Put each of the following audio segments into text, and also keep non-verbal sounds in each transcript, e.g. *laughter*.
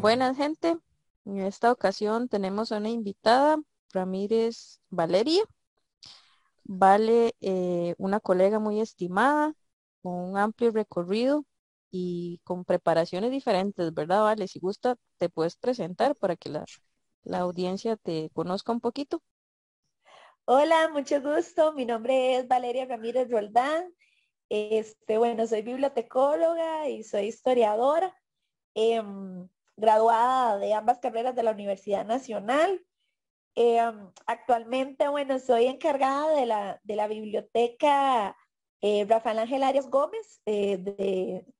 Buenas gente, en esta ocasión tenemos a una invitada, Ramírez Valeria. Vale, eh, una colega muy estimada, con un amplio recorrido y con preparaciones diferentes, ¿verdad, Vale? Si gusta, te puedes presentar para que la, la audiencia te conozca un poquito. Hola, mucho gusto. Mi nombre es Valeria Ramírez Roldán. Este, bueno, soy bibliotecóloga y soy historiadora, em, graduada de ambas carreras de la Universidad Nacional. Em, actualmente, bueno, soy encargada de la, de la biblioteca eh, Rafael Ángel Arias Gómez eh,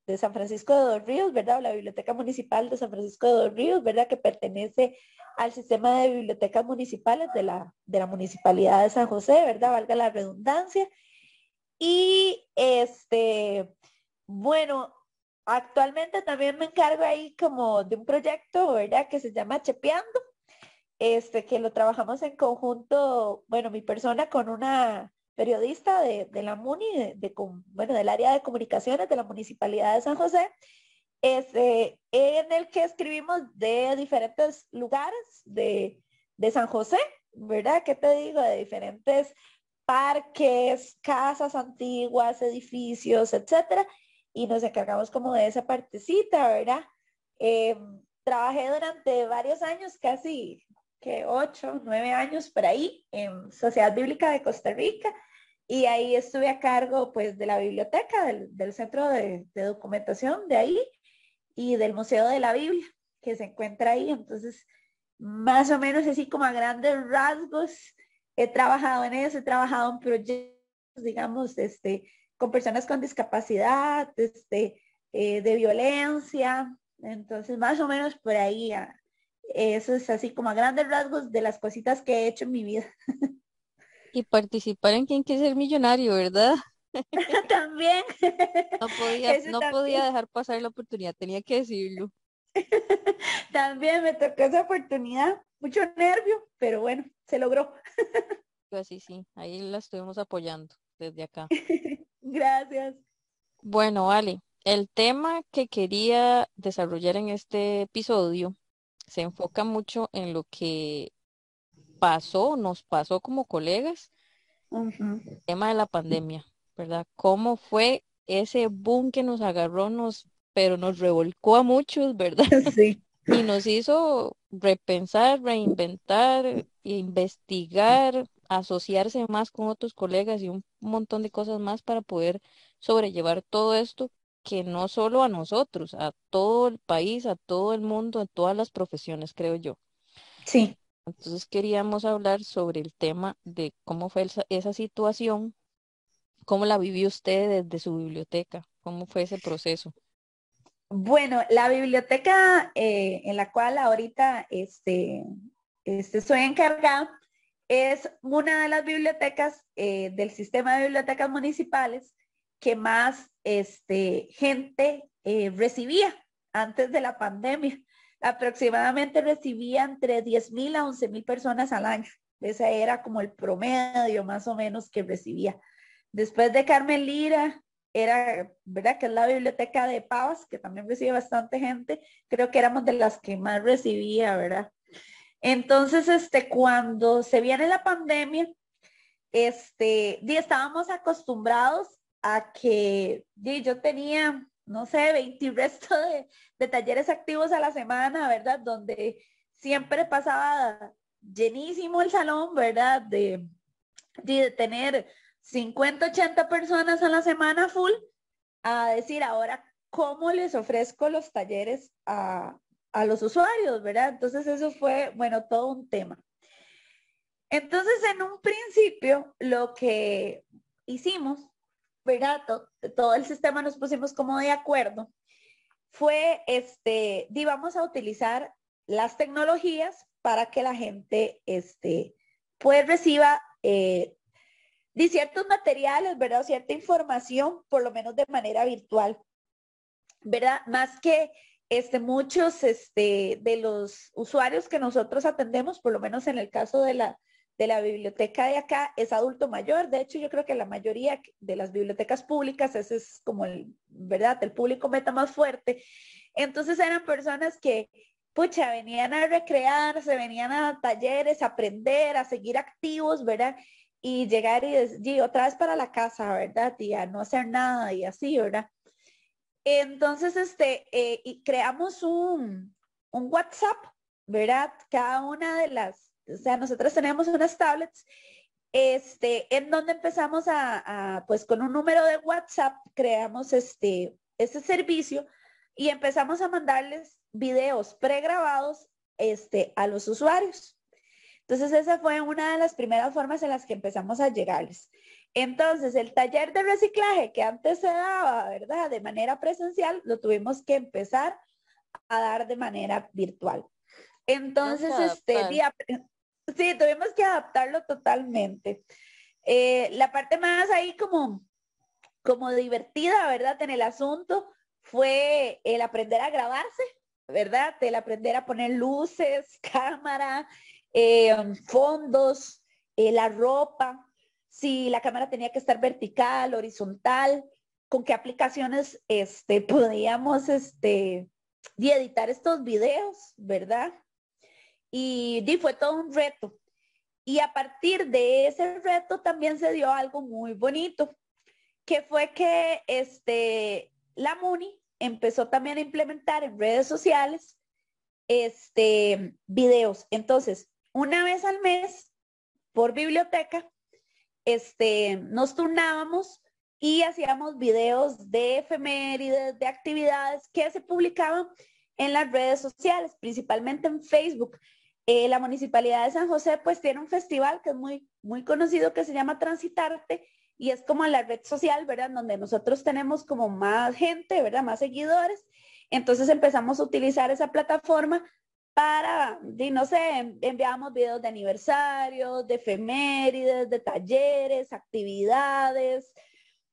de, San Francisco de Dos Ríos, ¿verdad? la Biblioteca Municipal de San Francisco de Dos Ríos, ¿verdad? Que pertenece al sistema de bibliotecas municipales de la, de la Municipalidad de San José, ¿verdad? Valga la redundancia. Y este, bueno, actualmente también me encargo ahí como de un proyecto, ¿verdad? Que se llama Chepeando, este, que lo trabajamos en conjunto, bueno, mi persona con una periodista de, la MUNI, de, bueno, del área de comunicaciones de la Municipalidad de San José, este, en el que escribimos de diferentes lugares de, de San José, ¿verdad? ¿Qué te digo? De diferentes parques, casas antiguas, edificios, etcétera, y nos encargamos como de esa partecita, ¿verdad? Em, trabajé durante varios años, casi que ocho, nueve años por ahí, en Sociedad Bíblica de Costa Rica, y ahí estuve a cargo pues de la biblioteca, del, centro de, documentación de ahí y del Museo de la Biblia que se encuentra ahí. Entonces, más o menos así como a grandes rasgos, he trabajado en eso, he trabajado en proyectos, digamos, este, con personas con discapacidad, este, eh, de violencia. Entonces, más o menos por ahí, ah, eso es así como a grandes rasgos de las cositas que he hecho en mi vida. *laughs* y participar en Quién quiere ser millonario, ¿verdad? *laughs* También. No podía, no podía dejar pasar la oportunidad, tenía que decirlo. *laughs* También me tocó esa oportunidad, mucho nervio, pero bueno, se logró. Pues sí, sí, ahí la estuvimos apoyando desde acá. *laughs* Gracias. Bueno, vale. El tema que quería desarrollar en este episodio se enfoca mucho en lo que pasó, nos pasó como colegas, el tema de la pandemia, ¿verdad? ¿Cómo fue ese boom que nos agarró, nos, pero nos revolcó a muchos, ¿verdad? *laughs* Sí. Y nos hizo repensar, reinventar, investigar, asociarse más con otros colegas y un montón de cosas más para poder sobrellevar todo esto que no solo a nosotros, a todo el país, a todo el mundo, a todas las profesiones, creo yo. Sí. Entonces queríamos hablar sobre el tema de cómo fue esa, situación, cómo la vivió usted desde su biblioteca, cómo fue ese proceso. Bueno, la biblioteca eh, en la cual ahorita este, este, soy encargada es una de las bibliotecas eh, del sistema de bibliotecas municipales que más este, gente eh, recibía antes de la pandemia aproximadamente recibía entre 10 mil a 11 mil personas al año. Ese era como el promedio más o menos que recibía. Después de Carmen Lira, era, ¿verdad? Que es la biblioteca de Pavas, que también recibe bastante gente. Creo que éramos de las que más recibía, ¿verdad? Entonces, este, cuando se viene la pandemia, este, estábamos acostumbrados a que yo tenía no sé, 20 resto de, talleres activos a la semana, ¿verdad? Donde siempre pasaba llenísimo el salón, ¿verdad? De, de tener 50, 80 personas a la semana full, a decir ahora, ¿cómo les ofrezco los talleres a, a los usuarios, ¿verdad? Entonces eso fue, bueno, todo un tema. Entonces, en un principio, lo que hicimos ¿verdad? Todo, el sistema nos pusimos como de acuerdo, fue, este, y vamos a utilizar las tecnologías para que la gente, este, pues reciba eh, ciertos materiales, ¿verdad? cierta información, por lo menos de manera virtual, ¿verdad? Más que este, muchos este, de los usuarios que nosotros atendemos, por lo menos en el caso de la, de la biblioteca de acá es adulto mayor. De hecho, yo creo que la mayoría de las bibliotecas públicas, ese es como el, ¿verdad? El público meta más fuerte. Entonces eran personas que, pucha, venían a recrearse, venían a talleres, a aprender, a seguir activos, ¿verdad? Y llegar y, decir, otra vez para la casa, ¿verdad? Y a no hacer nada y así, ¿verdad? Entonces, este, eh, y creamos un, un WhatsApp, ¿verdad? Cada una de las, o sea, nosotros tenemos unas tablets este, en donde empezamos a, a, pues con un número de WhatsApp, creamos este, este servicio y empezamos a mandarles videos pregrabados este, a los usuarios. Entonces esa fue una de las primeras formas en las que empezamos a llegarles. Entonces el taller de reciclaje que antes se daba, ¿verdad? De manera presencial, lo tuvimos que empezar a dar de manera virtual. Entonces, este día, sí, tuvimos que adaptarlo totalmente. Eh, la parte más ahí como, como divertida, ¿verdad? En el asunto fue el aprender a grabarse, ¿verdad? El aprender a poner luces, *laughs* cámara, eh, fondos, eh, la ropa, si la cámara tenía que estar vertical, horizontal, con qué aplicaciones este, podíamos este, editar estos videos, ¿verdad? Y, fue todo un reto. Y a partir de ese reto también se dio algo muy bonito, que fue que este, la MUNI empezó también a implementar en redes sociales este, videos. Entonces, una vez al mes, por biblioteca, este, nos turnábamos y hacíamos videos de efemérides, de actividades que se publicaban en las redes sociales, principalmente en Facebook. Eh, la Municipalidad de San José pues tiene un festival que es muy, muy conocido que se llama Transitarte y es como la red social, ¿verdad? Donde nosotros tenemos como más gente, ¿verdad? Más seguidores. Entonces empezamos a utilizar esa plataforma para, no sé, enviamos videos de aniversarios, de efemérides, de talleres, actividades,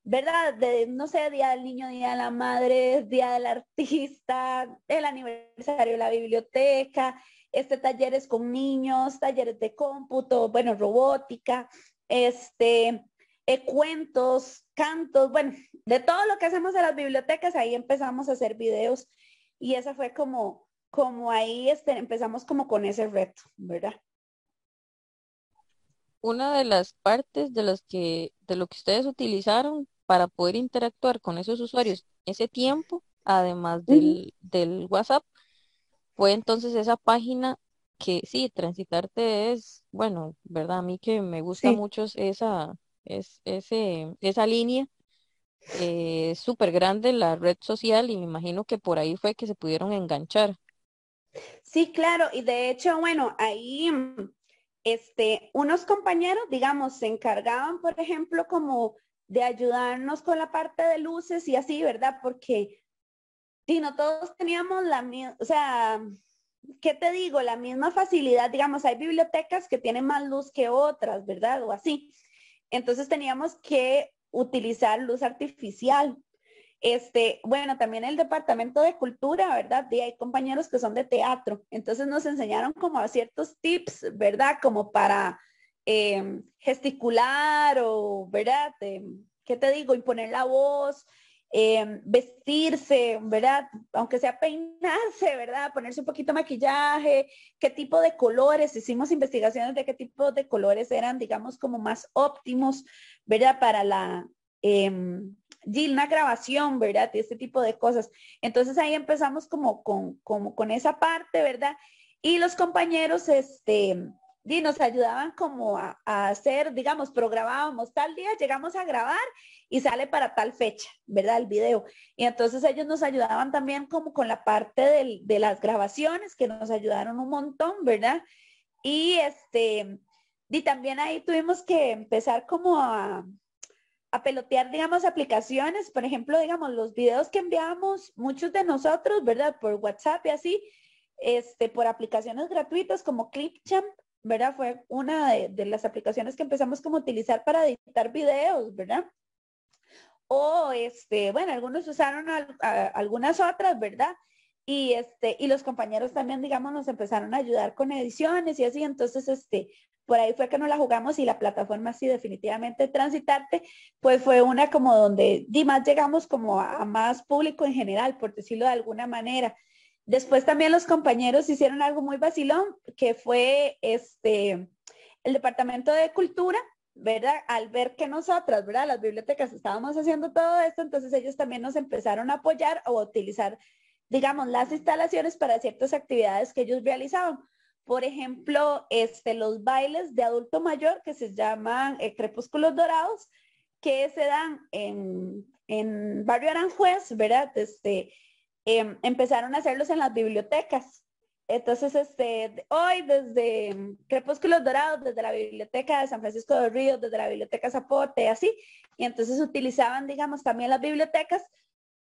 ¿verdad? De, no sé, Día del Niño, Día de la Madre, Día del Artista, el aniversario de la biblioteca, este talleres con niños, talleres de cómputo, bueno, robótica, este, eh, cuentos, cantos, bueno, de todo lo que hacemos en las bibliotecas, ahí empezamos a hacer videos y esa fue como, como ahí este, empezamos como con ese reto, ¿verdad? Una de las partes de las que, de lo que ustedes utilizaron para poder interactuar con esos usuarios ese tiempo, además del, del WhatsApp, fue entonces esa página que sí, Transitarte es, bueno, ¿verdad? A mí que me gusta Sí. mucho esa, es, ese, esa línea eh, súper grande, la red social, y me imagino que por ahí fue que se pudieron enganchar. Sí, claro, y de hecho, bueno, ahí mm, este, unos compañeros, digamos, se encargaban, por ejemplo, como de ayudarnos con la parte de luces y así, ¿verdad? Porque si no todos teníamos la misma, o sea, ¿qué te digo? La misma facilidad, digamos, hay bibliotecas que tienen más luz que otras, ¿verdad? O así. Entonces teníamos que utilizar luz artificial. Este, bueno, también el departamento de cultura, ¿verdad? Y hay compañeros que son de teatro. Entonces nos enseñaron como a ciertos tips, ¿verdad? Como para eh, gesticular o, ¿verdad? Eh, ¿Qué te digo? Imponer la voz, eh, vestirse, ¿verdad? Aunque sea peinarse, ¿verdad? Ponerse un poquito de maquillaje, qué tipo de colores, hicimos investigaciones de qué tipo de colores eran, digamos, como más óptimos, ¿verdad? Para la, eh, una grabación, ¿verdad? Y este tipo de cosas. Entonces ahí empezamos como con, como con esa parte, ¿verdad? Y los compañeros, este, y nos ayudaban como a, hacer, digamos, programábamos tal día, llegamos a grabar y sale para tal fecha, ¿verdad? El video. Y entonces ellos nos ayudaban también como con la parte del, de las grabaciones, que nos ayudaron un montón, ¿verdad? Y este, y también ahí tuvimos que empezar como a, a pelotear, digamos, aplicaciones, por ejemplo, digamos, los videos que enviamos muchos de nosotros, ¿verdad? Por WhatsApp y así, este, por aplicaciones gratuitas como Clipchamp, ¿verdad? Fue una de, las aplicaciones que empezamos como a utilizar para editar videos, ¿verdad? O, este, bueno, algunos usaron a, a, algunas otras, ¿verdad? Y, este, y los compañeros también, digamos, nos empezaron a ayudar con ediciones y así, entonces, este, por ahí fue que nos la jugamos y la plataforma sí definitivamente Transitarte, pues fue una como donde di más llegamos como a, más público en general, por decirlo de alguna manera. Después también los compañeros hicieron algo muy vacilón, que fue este, el Departamento de Cultura, ¿verdad? Al ver que nosotras, ¿verdad? Las bibliotecas estábamos haciendo todo esto, entonces ellos también nos empezaron a apoyar o a utilizar, digamos, las instalaciones para ciertas actividades que ellos realizaban. Por ejemplo, este, los bailes de adulto mayor que se llaman eh, crepúsculos dorados, que se dan en, en Barrio Aranjuez, ¿verdad? Este, em, empezaron a hacerlos en las bibliotecas. Entonces, este, hoy desde Crepúsculos Dorados, desde la Biblioteca de San Francisco de Río, desde la Biblioteca Zapote, así, y entonces utilizaban, digamos, también las bibliotecas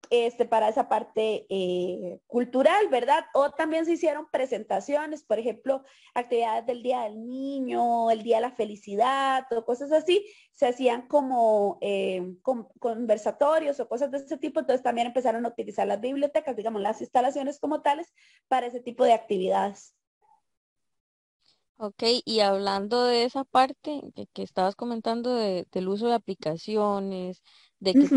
este, para esa parte eh, cultural, ¿verdad? O también se hicieron presentaciones, por ejemplo, actividades del Día del Niño, el Día de la Felicidad o cosas así, se hacían como eh, conversatorios o cosas de ese tipo, entonces también empezaron a utilizar las bibliotecas, digamos, las instalaciones como tales para ese tipo de actividades. Ok, y hablando de esa parte que, estabas comentando del uso de aplicaciones, de que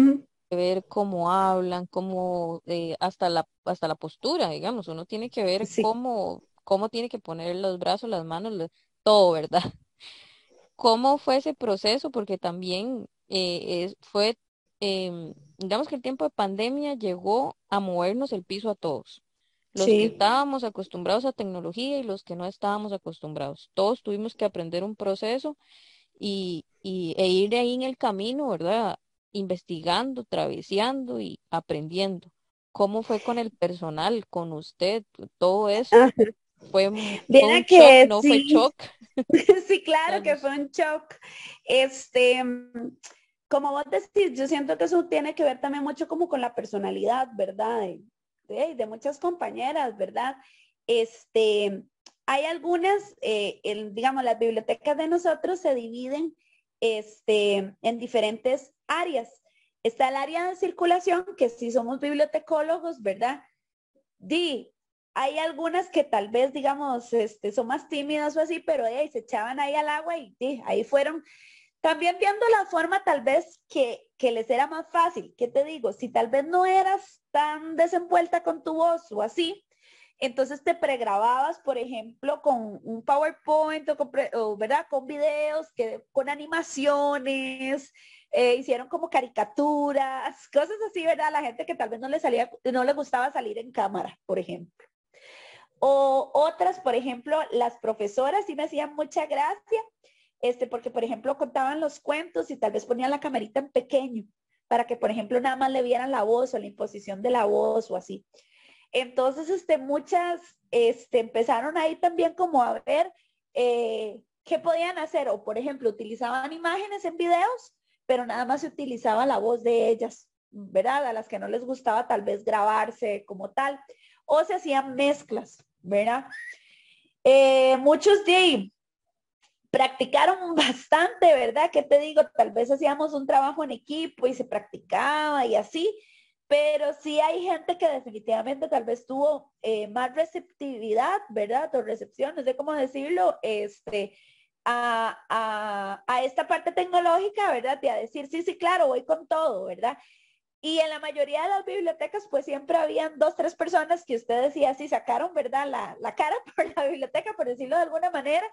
ver cómo hablan, cómo eh, hasta la hasta la postura, digamos, uno tiene que ver cómo cómo tiene que poner los brazos, las manos, todo, ¿verdad? *laughs* ¿Cómo fue ese proceso? Porque también eh, fue, em, digamos que el tiempo de pandemia llegó a movernos el piso a todos. Los que estábamos acostumbrados a tecnología y los que no estábamos acostumbrados. Todos tuvimos que aprender un proceso y, y, e ir de ahí en el camino, ¿verdad? Investigando, traveseando y aprendiendo. ¿Cómo fue con el personal, con usted? Todo eso fue, un que no fue shock. *laughs* *laughs* sí, claro que fue un shock. Este, como vos decís, yo siento que eso tiene que ver también mucho como con la personalidad, ¿verdad? De, de, muchas compañeras, ¿verdad? Este, hay algunas, eh, digamos, las bibliotecas de nosotros se dividen este, en diferentes áreas. Está el área de circulación, que si somos bibliotecólogos, ¿verdad? Di, hay algunas que tal vez, digamos, este, son más tímidas o así, pero ahí se echaban ahí al agua y ahí fueron. También viendo la forma tal vez que, que les era más fácil, ¿qué te digo? Si tal vez no eras tan desenvuelta con tu voz o así, entonces te pregrababas, por ejemplo, con un PowerPoint o, con, ¿verdad? con videos, que, con animaciones, eh, hicieron como caricaturas, cosas así, ¿verdad? La gente que tal vez no le salía, no le gustaba salir en cámara, por ejemplo. O otras, por ejemplo, las profesoras sí me hacían mucha gracia, este, porque por ejemplo contaban los cuentos y tal vez ponían la camarita en pequeño para que, por ejemplo, nada más le vieran la voz o la imposición de la voz o así. Entonces, este, muchas este, empezaron ahí también como a ver eh, qué podían hacer. O, por ejemplo, utilizaban imágenes en videos, pero nada más se utilizaba la voz de ellas, ¿verdad? A las que no les gustaba tal vez grabarse como tal. O se hacían mezclas, ¿verdad? Eh, muchos de practicaron *laughs* bastante, ¿verdad? ¿Qué te digo? Tal vez hacíamos un trabajo en equipo y se practicaba y así, pero sí hay gente que definitivamente tal vez tuvo eh, más receptividad, ¿verdad? O recepción, no sé cómo decirlo, este, a, a, a, esta parte tecnológica, ¿verdad? Y a decir, sí, sí, claro, voy con todo, ¿verdad? Y en la mayoría de las bibliotecas, pues siempre habían dos, tres personas que usted decía, sí, sacaron, ¿verdad? La, la cara *laughs* por la biblioteca, por decirlo de alguna manera,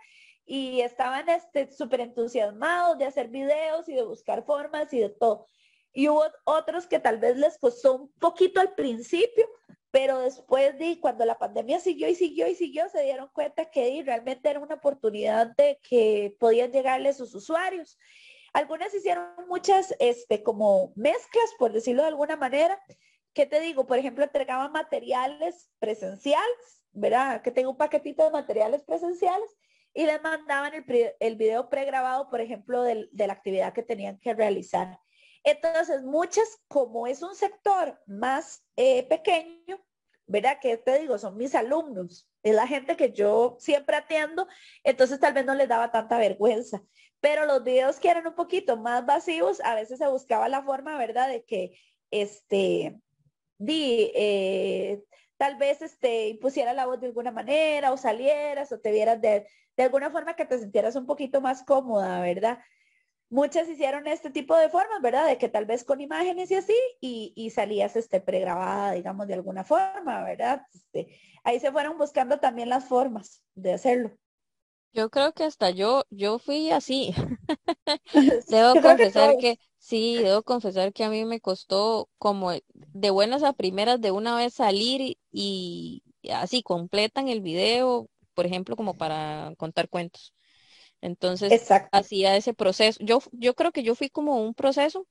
y estaban súper este, entusiasmados de hacer videos y de buscar formas y de todo. Y hubo otros que tal vez les costó un poquito al principio, pero después de cuando la pandemia siguió y siguió y siguió, se dieron cuenta que realmente era una oportunidad de que podían llegarle sus usuarios. Algunas hicieron muchas, este, como mezclas, por decirlo de alguna manera. ¿Qué te digo? Por ejemplo, entregaban materiales presenciales, ¿verdad? Que tengo un paquetito de materiales presenciales y les mandaban el, el video pregrabado, por ejemplo, de la actividad que tenían que realizar. Entonces, muchas, como es un sector más eh, pequeño, ¿verdad? Que te digo, son mis alumnos, es la gente que yo siempre atiendo, entonces tal vez no les daba tanta vergüenza. Pero los videos que eran un poquito más vacíos, a veces se buscaba la forma, ¿verdad? De que, este, di, eh, tal vez este, pusiera la voz de alguna manera o salieras o te vieras de, de alguna forma que te sintieras un poquito más cómoda, ¿verdad? Muchas hicieron este tipo de formas, ¿verdad? De que tal vez con imágenes y así, y, y salías este, pregrabada, digamos, de alguna forma, ¿verdad? Este, ahí se fueron buscando también las formas de hacerlo. Yo creo que hasta yo, yo fui así. *laughs* *laughs* Debo confesar que, sí, debo confesar que a mí me costó como de buenas a primeras de una vez salir y, así completan el video, por ejemplo, como para contar cuentos. Entonces, hacía ese proceso. Yo, yo creo que yo fui como un proceso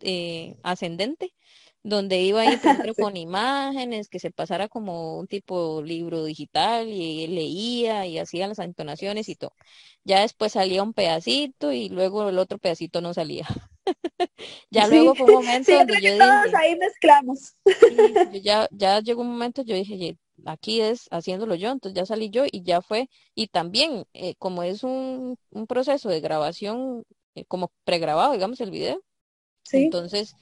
eh, *laughs* ascendente donde iba a ir primero con imágenes, que se pasara como un tipo libro digital y leía y hacía las entonaciones y todo. Ya después salía un pedacito y luego el otro pedacito no salía. *laughs* ya luego fue un momento donde yo dije, todos ahí mezclamos. *laughs* ya, ya llegó un momento, yo dije, aquí es haciéndolo yo, entonces ya salí yo y ya fue. Y también, eh, como es un, un, proceso de grabación, eh, como pregrabado, digamos, el video, ¿Sí? entonces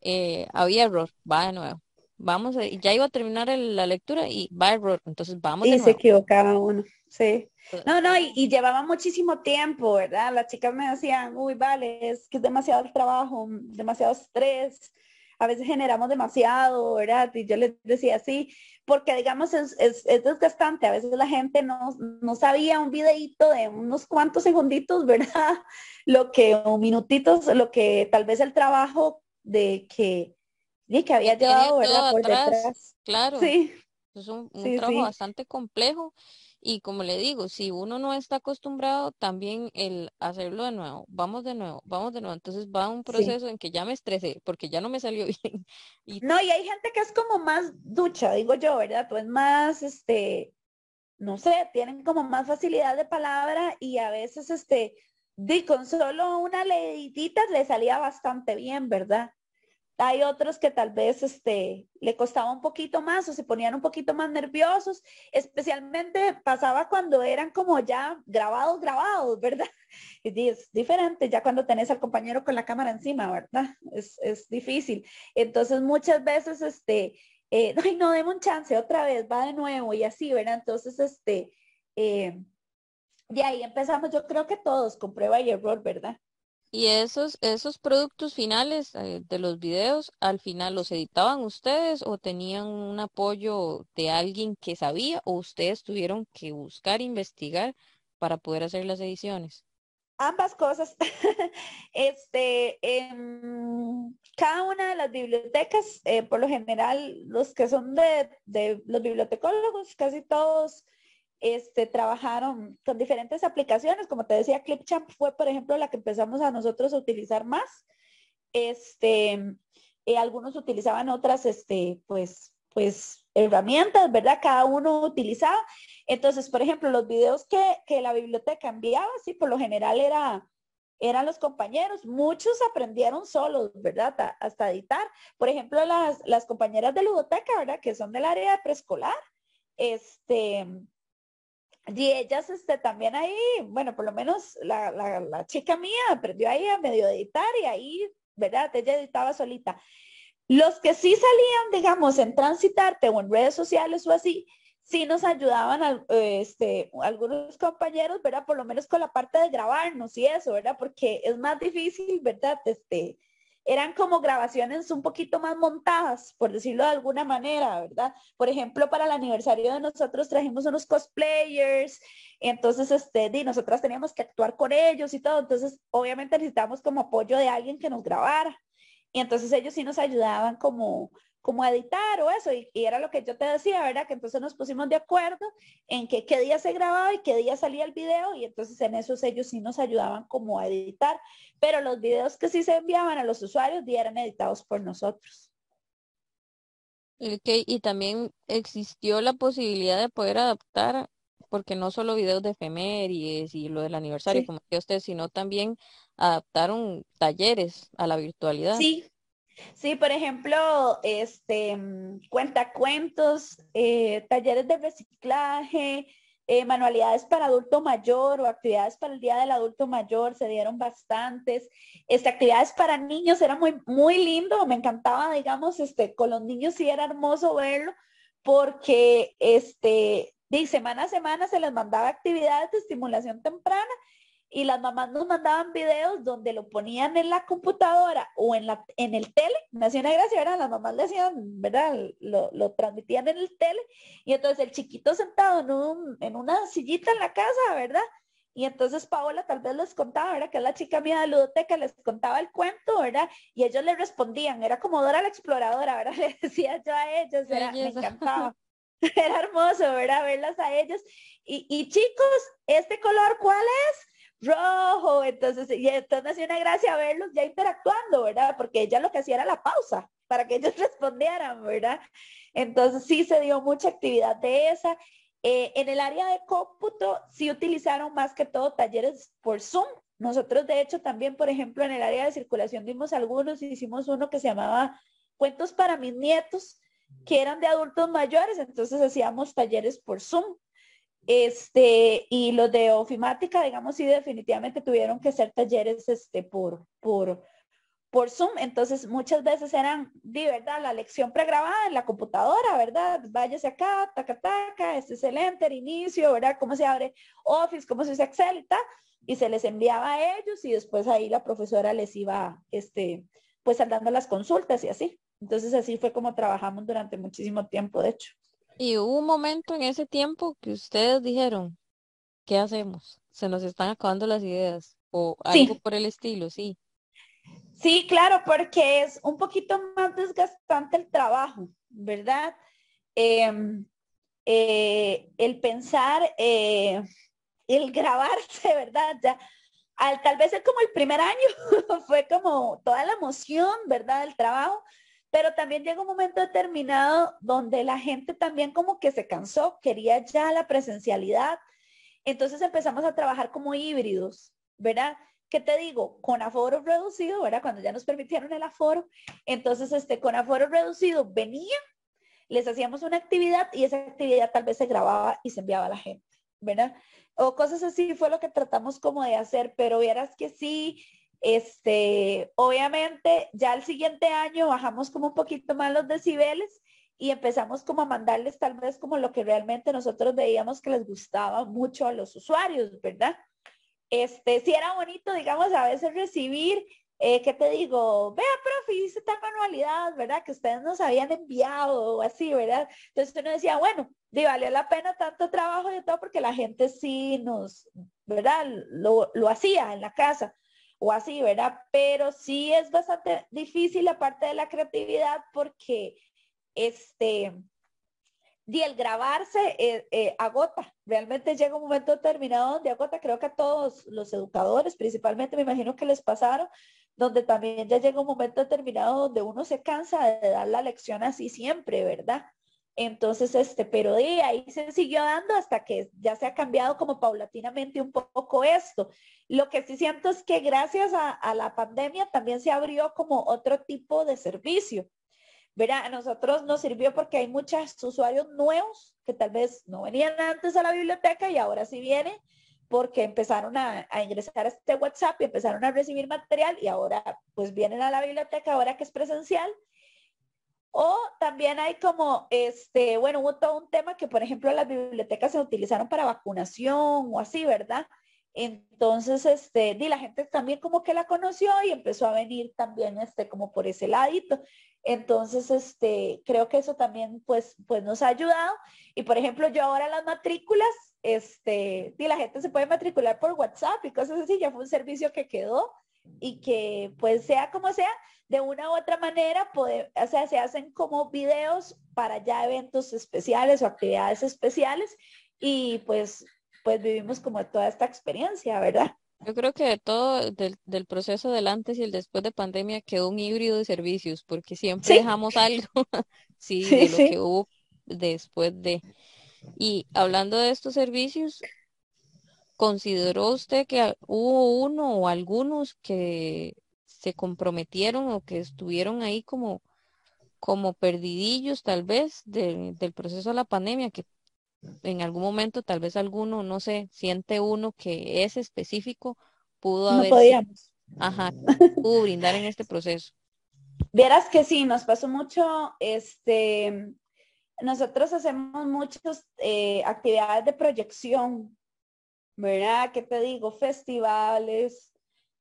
eh, había error, va de nuevo. Vamos, a, ya iba a terminar la lectura y va error, entonces vamos y de nuevo. se equivocaba uno, sí. No, no, y, llevaba muchísimo tiempo, ¿verdad? Las chicas me decían, uy, vale, es que es demasiado el trabajo, demasiado estrés, a veces generamos demasiado, ¿verdad? Y yo les decía, sí, porque digamos es, es, es desgastante, a veces la gente no, no, sabía un videíto de unos cuantos segunditos, *laughs* ¿verdad? Lo que, un minutitos, lo que tal vez el trabajo de que, de que había llevado ¿verdad? por detrás. Claro. Sí. Es un, trabajo bastante complejo y como le digo, si uno no está acostumbrado, también el hacerlo de nuevo, vamos de nuevo, vamos de nuevo, entonces va un proceso en que ya me estresé porque ya no me salió *laughs* bien. Y... No, y hay gente que es como más ducha, digo yo, ¿verdad? Pues más, este, no sé, tienen como más facilidad de palabra y a veces, este, di con solo una leidita le salía bastante bien, ¿verdad? Hay otros que tal vez este, le costaba un poquito más o se ponían un poquito más nerviosos, especialmente pasaba cuando eran como ya grabados, grabados, ¿verdad? *laughs* Y es diferente ya cuando tenés al compañero con la cámara encima, ¿verdad? Es, es difícil. Entonces muchas veces, este, eh, *laughs* ay, no, deme un chance otra vez, va de nuevo y así, ¿verdad? Entonces, este, eh, de ahí empezamos, yo creo que todos con prueba y error, ¿verdad? Y esos, esos productos finales eh, de los videos, al final los editaban ustedes o tenían un apoyo de alguien que sabía o ustedes tuvieron que buscar, investigar para poder hacer las ediciones. Ambas cosas. *laughs* este, en cada una de las bibliotecas, eh, por lo general, los que son de, de los bibliotecólogos, casi todos este, trabajaron con diferentes aplicaciones, como te decía, Clipchamp fue, por ejemplo, la que empezamos a nosotros a utilizar más. Este, eh, algunos utilizaban otras, este, pues, pues, herramientas, ¿verdad? Cada uno utilizaba. Entonces, por ejemplo, los videos que, la biblioteca enviaba, sí, por lo general era, eran los compañeros. Muchos aprendieron solos, ¿verdad? Hasta editar. Por ejemplo, las, las compañeras de ludoteca, ¿verdad? Que son del área de preescolar. Este, y ellas este, también ahí, bueno, por lo menos la, la, chica mía aprendió ahí a medio editar y ahí, ¿verdad? Ella editaba solita. Los que sí salían, digamos, en Transitarte o en redes sociales o así, sí nos ayudaban este, algunos compañeros, ¿verdad? Por lo menos con la parte de grabarnos y eso, ¿verdad? Porque es más difícil, ¿verdad? Este, eran como grabaciones un poquito más montadas, por decirlo de alguna manera, ¿verdad? Por ejemplo, para el aniversario de nosotros trajimos unos cosplayers, entonces, este, y nosotras teníamos que actuar con ellos y todo, entonces, obviamente necesitamos como apoyo de alguien que nos grabara. Y entonces ellos sí nos ayudaban como, como editar o eso, y, era lo que yo te decía, ¿verdad? Que entonces nos pusimos de acuerdo en que qué día se grababa y qué día salía el video, y entonces en esos ellos sí nos ayudaban como a editar, pero los videos que sí se enviaban a los usuarios ya eran editados por nosotros. Ok, y también existió la posibilidad de poder adaptar, porque no solo videos de efemérides y lo del aniversario, como que usted, sino también adaptaron talleres a la virtualidad. Sí, Sí, por ejemplo, este, mm, cuentacuentos, eh, talleres de reciclaje, eh, manualidades para adulto mayor o actividades para el Día del Adulto Mayor, se dieron bastantes. Este, actividades para niños, era muy, muy lindo, me encantaba, digamos, este, con los niños sí era hermoso verlo, porque este, de semana a semana se les mandaba actividades de estimulación temprana y las mamás nos mandaban videos donde lo ponían en la computadora o en, la, en el tele. Me hacía una gracia, ¿verdad? Las mamás le hacían, ¿verdad? Lo, lo transmitían en el tele y entonces el chiquito sentado en, un, en una sillita en la casa, ¿verdad? Y entonces Paola tal vez les contaba, ¿verdad? Que es la chica mía de ludoteca, les contaba el cuento, ¿verdad? Y ellos le respondían, era como Dora la exploradora, ¿verdad? *laughs* Le decía yo a ellos, era, me encantaba. *laughs* Era hermoso, ¿verdad? Verlas a ellos. Y, y chicos, ¿este color cuál es? Rojo, entonces, y entonces hacía una gracia verlos ya interactuando, ¿verdad? Porque ella lo que hacía era la pausa para que ellos *laughs* respondieran, ¿verdad? Entonces sí se dio mucha actividad de esa. Eh, en el área de cómputo sí utilizaron más que todo talleres por Zoom. Nosotros de hecho también, por ejemplo, en el área de circulación dimos algunos, hicimos uno que se llamaba Cuentos para mis nietos, que eran de adultos mayores, entonces hacíamos talleres por Zoom. Este, y los de ofimática, digamos, sí definitivamente tuvieron que ser talleres este, por, por, por Zoom. Entonces, muchas veces eran, de verdad, la lección pregrabada en la computadora, ¿verdad? Váyase acá, taca, taca, este es el enter, inicio, ¿verdad? Cómo se abre Office, cómo se usa Excel y tal. Y se les enviaba a ellos y después ahí la profesora les iba, este, pues dando las consultas y así. Entonces, así fue como trabajamos durante muchísimo tiempo, de hecho. Y hubo un momento en ese tiempo que ustedes dijeron, ¿qué hacemos? Se nos están acabando las ideas o algo por el estilo, sí. Sí, claro, porque es un poquito más desgastante el trabajo, ¿verdad? Em, eh, el pensar, eh, el grabarse, *laughs* ¿verdad? Ya, al, tal vez es como el primer año, *laughs* fue como toda la emoción, ¿verdad? Del trabajo, pero también llega un momento determinado donde la gente también como que se cansó, quería ya la presencialidad. Entonces empezamos a trabajar como híbridos, ¿verdad? ¿Qué te digo? Con aforo reducido, ¿verdad? Cuando ya nos permitieron el aforo. Entonces, este, con aforo reducido venían, les hacíamos una actividad y esa actividad tal vez se grababa y se enviaba a la gente, ¿verdad? O cosas así fue lo que tratamos como de hacer, pero vieras que sí, este, obviamente, ya el siguiente año bajamos como un poquito más los decibeles y empezamos como a mandarles tal vez como lo que realmente nosotros veíamos que les gustaba mucho a los usuarios, ¿verdad? Este, si era bonito, digamos, a veces recibir, eh, ¿qué te digo? Vea, profe, hice tal manualidad, ¿verdad? Que ustedes nos habían enviado o así, ¿verdad? Entonces uno decía, bueno, y valió la pena tanto trabajo y todo porque la gente sí nos, ¿verdad? Lo, lo hacía en la casa o así, ¿verdad? Pero sí es bastante difícil la parte de la creatividad porque este, y el grabarse eh, eh, agota, realmente llega un momento determinado donde agota, creo que a todos los educadores, principalmente me imagino que les pasaron, donde también ya llega un momento determinado donde uno se cansa de dar la lección así siempre, ¿verdad? Entonces, este, pero de ahí se siguió dando hasta que ya se ha cambiado como paulatinamente un poco esto. Lo que sí siento es que gracias a, la pandemia también se abrió como otro tipo de servicio. Verá, a nosotros nos sirvió porque hay muchos usuarios nuevos que tal vez no venían antes a la biblioteca y ahora sí vienen porque empezaron a, a, ingresar a este WhatsApp y empezaron a recibir material y ahora pues vienen a la biblioteca ahora que es presencial o también hay como, este, bueno, hubo todo un tema que, por ejemplo, las bibliotecas se utilizaron para vacunación o así, ¿verdad? Entonces, este, y la gente también como que la conoció y empezó a venir también, este, como por ese ladito. Entonces, este, creo que eso también, pues, pues nos ha ayudado. Y, por ejemplo, yo ahora las matrículas, este, y la gente se puede matricular por WhatsApp y cosas así, ya fue un servicio que quedó y que, pues, sea como sea, de una u otra manera, puede, o sea, se hacen como videos para ya eventos especiales o actividades especiales y pues, pues vivimos como toda esta experiencia, ¿verdad? Yo creo que de todo, del, proceso del antes y el después de pandemia quedó un híbrido de servicios, porque siempre dejamos algo, *laughs* sí, de lo que hubo después de. Y hablando de estos servicios, ¿consideró usted que hubo uno o algunos que se comprometieron o que estuvieron ahí como, como perdidillos tal vez del proceso de la pandemia, que en algún momento tal vez alguno, no sé, siente uno que es específico, pudo no podíamos. Ajá, *laughs* pudo brindar en este proceso. Vieras que sí, nos pasó mucho, este, nosotros hacemos muchas eh, actividades de proyección, ¿verdad? ¿Qué te digo? Festivales,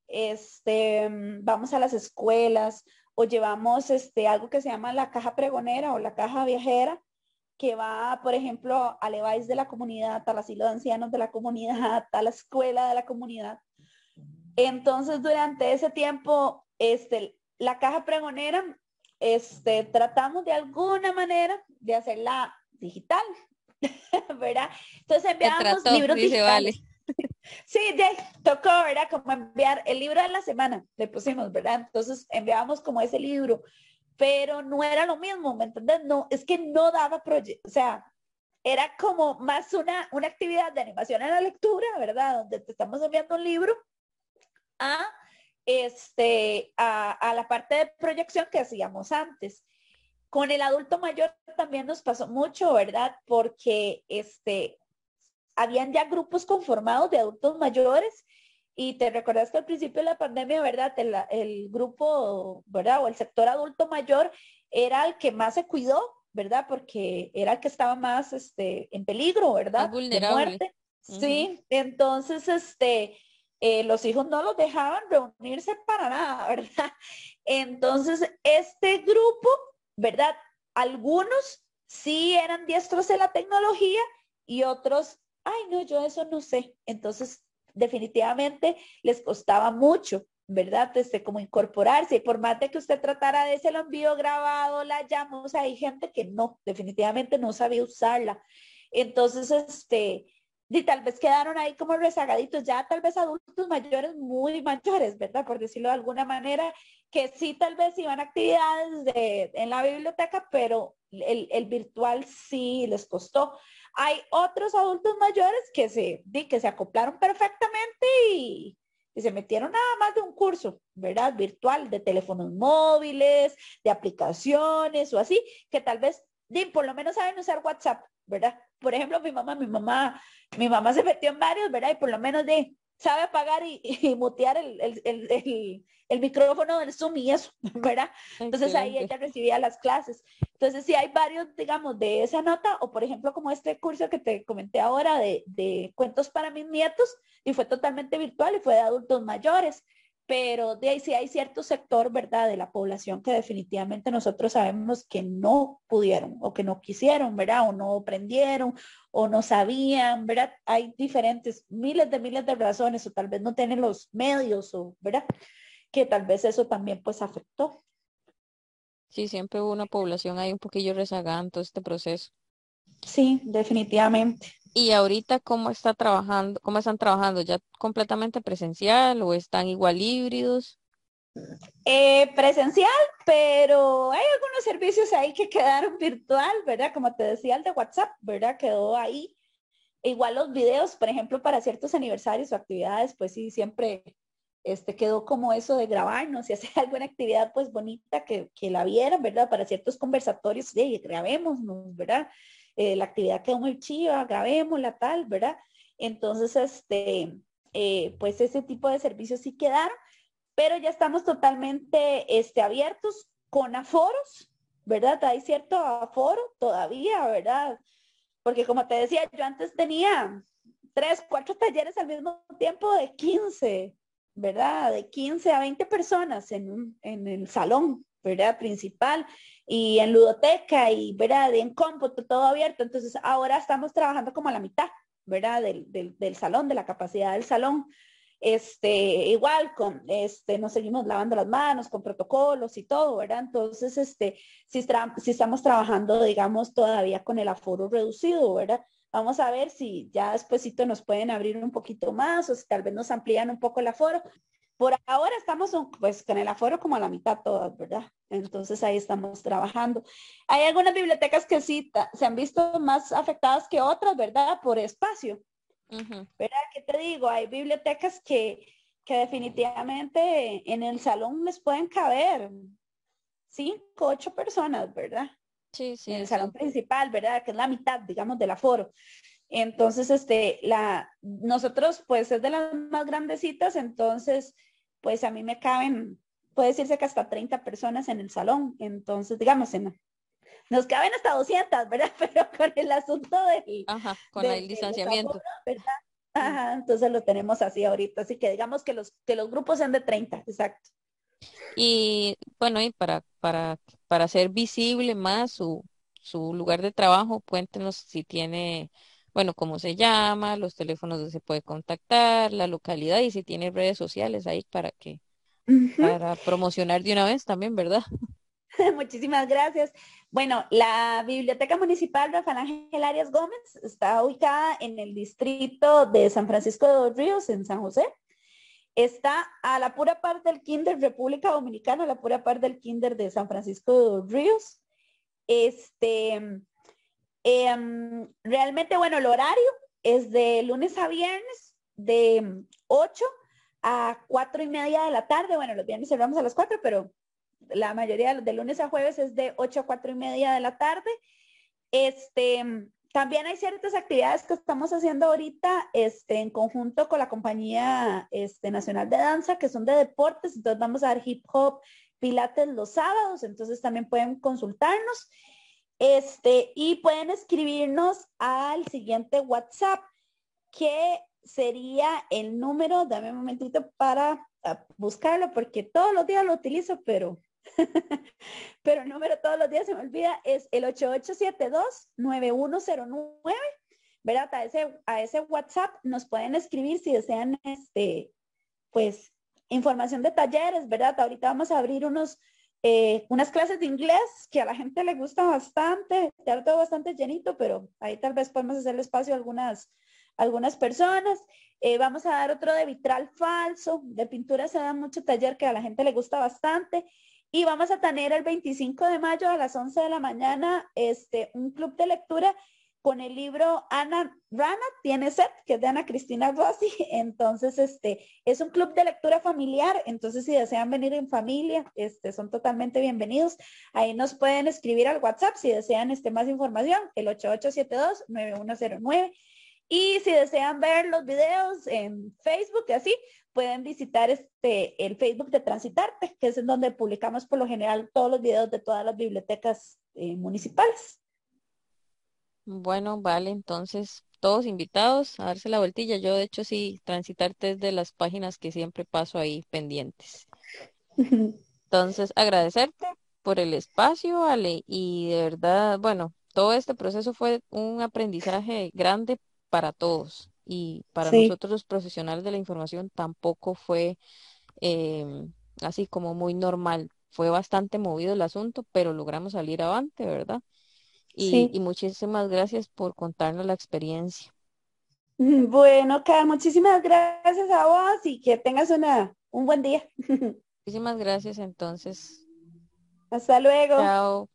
este, vamos a las escuelas o llevamos este, algo que se llama la caja pregonera o la caja viajera, que va, por ejemplo, al EVAIS de la comunidad, al asilo de ancianos de la comunidad, a la escuela de la comunidad. Entonces, durante ese tiempo, este, la caja pregonera, este, tratamos de alguna manera de hacerla digital, *laughs* ¿verdad? Entonces enviamos libros digitales. Sí, de, tocó, ¿verdad? Como enviar el libro de la semana, le pusimos, ¿verdad? Entonces enviamos como ese libro, pero no era lo mismo, ¿me entiendes? No, es que no daba proyecto, o sea, era como más una, una actividad de animación en la lectura, ¿verdad? Donde te estamos enviando un libro a, este, a, a la parte de proyección que hacíamos antes. Con el adulto mayor también nos pasó mucho, ¿verdad? Porque este, habían ya grupos conformados de adultos mayores y te recordaste al principio de la pandemia, ¿verdad? El, el, grupo, ¿verdad? O el sector adulto mayor era el que más se cuidó, ¿verdad? Porque era el que estaba más este, en peligro, ¿verdad? vulnerable. De muerte. Sí, entonces, este, eh, los hijos no los dejaban reunirse para nada, *laughs* ¿verdad? Entonces, este grupo, ¿verdad? Algunos sí eran diestros en la tecnología y otros ay, no, yo eso no sé. Entonces, definitivamente les costaba mucho, ¿verdad? Este, como incorporarse. Y por más de que usted tratara de ese envío grabado, la sea, hay gente que no, definitivamente no sabía usarla. Entonces, este, y tal vez quedaron ahí como rezagaditos, ya tal vez adultos mayores, muy mayores, ¿verdad? Por decirlo de alguna manera, que sí tal vez iban actividades de, en la biblioteca, pero el, el virtual sí les costó. Hay otros adultos mayores que se, que se acoplaron perfectamente y, se metieron nada más de un curso, ¿verdad? Virtual, de teléfonos móviles, de aplicaciones o así, que tal vez por lo menos saben usar WhatsApp, ¿verdad? Por ejemplo, mi mamá, mi mamá, mi mamá se metió en varios, ¿verdad? Y por lo menos de, sabe apagar y, *laughs* y mutear el, el, el, el, micrófono del Zoom y eso, *laughs* ¿verdad? Entonces ahí ella recibía las clases. Entonces sí hay varios, digamos, de esa nota, o por ejemplo como este curso que te comenté ahora de, de cuentos para mis nietos, y fue totalmente virtual y fue de adultos mayores pero de ahí sí hay cierto sector, ¿verdad?, de la población que definitivamente nosotros sabemos que no pudieron o que no quisieron, ¿verdad?, o no aprendieron o no sabían, ¿verdad? Hay diferentes, miles de miles de razones o tal vez no tienen los medios o, ¿verdad? Que tal vez eso también pues afectó. Sí, siempre hubo una población ahí un poquillo rezagada en todo este proceso. Sí, definitivamente. ¿Y ahorita cómo está trabajando, cómo están trabajando? ¿Ya completamente presencial o están igual híbridos? Eh, presencial, pero hay algunos servicios ahí que *laughs* quedaron virtual, ¿verdad? Como te decía, el de WhatsApp, ¿verdad? Quedó ahí. Igual los videos, por ejemplo, para ciertos aniversarios o actividades, pues sí, siempre este, quedó como eso de grabarnos y *laughs* hacer alguna actividad pues bonita que, que la vieran, ¿verdad? Para ciertos conversatorios, sí, grabémonos, ¿verdad? Eh, la actividad quedó muy chiva, grabémosla tal, ¿verdad? Entonces, este, eh, pues ese tipo de servicios sí quedaron, pero ya estamos totalmente este, abiertos con aforos, ¿verdad? Hay cierto aforo todavía, ¿verdad? Porque como te decía, yo antes tenía tres, cuatro talleres al mismo tiempo de 15, ¿verdad? De 15 a 20 personas en, en el salón, ¿verdad? Principal y en ludoteca y, ¿verdad? En cómputo, todo abierto. Entonces ahora estamos trabajando como a la mitad, ¿verdad? Del, del, salón, de la capacidad del salón. Este, igual con, este, nos seguimos lavando las manos con protocolos y todo, ¿verdad? Entonces, este, si, si estamos trabajando, digamos, todavía con el aforo reducido, ¿verdad? Vamos a ver si ya despuesito nos pueden abrir un poquito más o si tal vez nos amplían un poco el aforo. Por ahora estamos pues con el aforo como a la mitad todas, ¿verdad? Entonces ahí estamos trabajando. Hay algunas bibliotecas que sí se han visto más afectadas que otras, ¿verdad? Por espacio. ¿Verdad? ¿Qué te digo? Hay bibliotecas que, que definitivamente en el salón les pueden caber cinco, ocho personas, ¿verdad? Sí, sí. En el salón principal, ¿verdad? Que es la mitad, digamos, del aforo. Entonces, este, la, nosotros, pues, es de las más grandecitas, entonces, pues a mí me caben, puede decirse que hasta 30 personas en el salón. Entonces, digamos, en, nos caben hasta 200, ¿verdad? *laughs* Pero con el asunto del... Ajá, con el distanciamiento. Ajá, entonces lo tenemos así ahorita, así que digamos que los, que los grupos sean de 30, exacto. Y bueno, y para, para, para hacer visible más su, su lugar de trabajo, cuéntenos si tiene, bueno, cómo se llama, los teléfonos donde se puede contactar, la localidad y si tiene redes sociales ahí para que, para promocionar de una vez también, ¿verdad? *laughs* *laughs* Muchísimas gracias. Bueno, la Biblioteca Municipal Rafael Ángel Arias Gómez está ubicada en el distrito de San Francisco de los Ríos, en San José. Está a la pura parte del Kinder República Dominicana, a la pura parte del Kinder de San Francisco de los Ríos. Este, em, realmente, bueno, el horario es de lunes a viernes, de 8 a 4 y media de la tarde. Bueno, los viernes cerramos a las 4, pero la mayoría de lunes a jueves es de 8 a 4 y media de la tarde. Este, también hay ciertas actividades que estamos haciendo ahorita este, en conjunto con la compañía este, nacional de danza, que son de deportes. Entonces vamos a dar hip hop, pilates los sábados, entonces también pueden consultarnos. Este, y pueden escribirnos al siguiente WhatsApp, que sería el número, dame un momentito para ah, buscarlo, porque todos los días lo utilizo, pero *laughs* pero el número todos los días se me olvida, es el 8872-9109, ¿verdad? A ese, a ese WhatsApp nos pueden escribir si desean, este, pues, información de talleres, ¿verdad? Ahorita vamos a abrir unos, eh, unas clases de inglés que a la gente le gusta bastante, ya todo bastante llenito, pero ahí tal vez podemos hacerle espacio a algunas, algunas personas. Eh, vamos a dar otro de vitral falso, de pintura se da mucho taller que a la gente le gusta bastante. Y vamos a tener el 25 de mayo a las 11 de la mañana este, un club de lectura con el libro Ana Rana tiene set, que es de Ana Cristina Rossi. *laughs* Entonces, este, es un club de lectura familiar. Entonces, si desean venir en familia, este, son totalmente bienvenidos. Ahí nos pueden escribir al WhatsApp si desean este, más información, el 8872-9109. Y si desean ver los videos en Facebook y así, pueden visitar este, el Facebook de Transitarte, que es en donde publicamos por lo general todos los videos de todas las bibliotecas eh, municipales. Bueno, vale, entonces todos invitados a darse la vueltilla. Yo de hecho sí, Transitarte es de las páginas que siempre paso ahí pendientes. *laughs* Entonces, agradecerte por el espacio, Ale, y de verdad, bueno, todo este proceso fue un aprendizaje grande para todos y para nosotros los profesionales de la información tampoco fue em, así como muy normal. Fue bastante movido el asunto, pero logramos salir avante, ¿verdad? Y, y muchísimas gracias por contarnos la experiencia. *laughs* Bueno, Carl, muchísimas gracias a vos y que tengas una, un buen día. *laughs* Muchísimas gracias entonces. Hasta luego. Chao.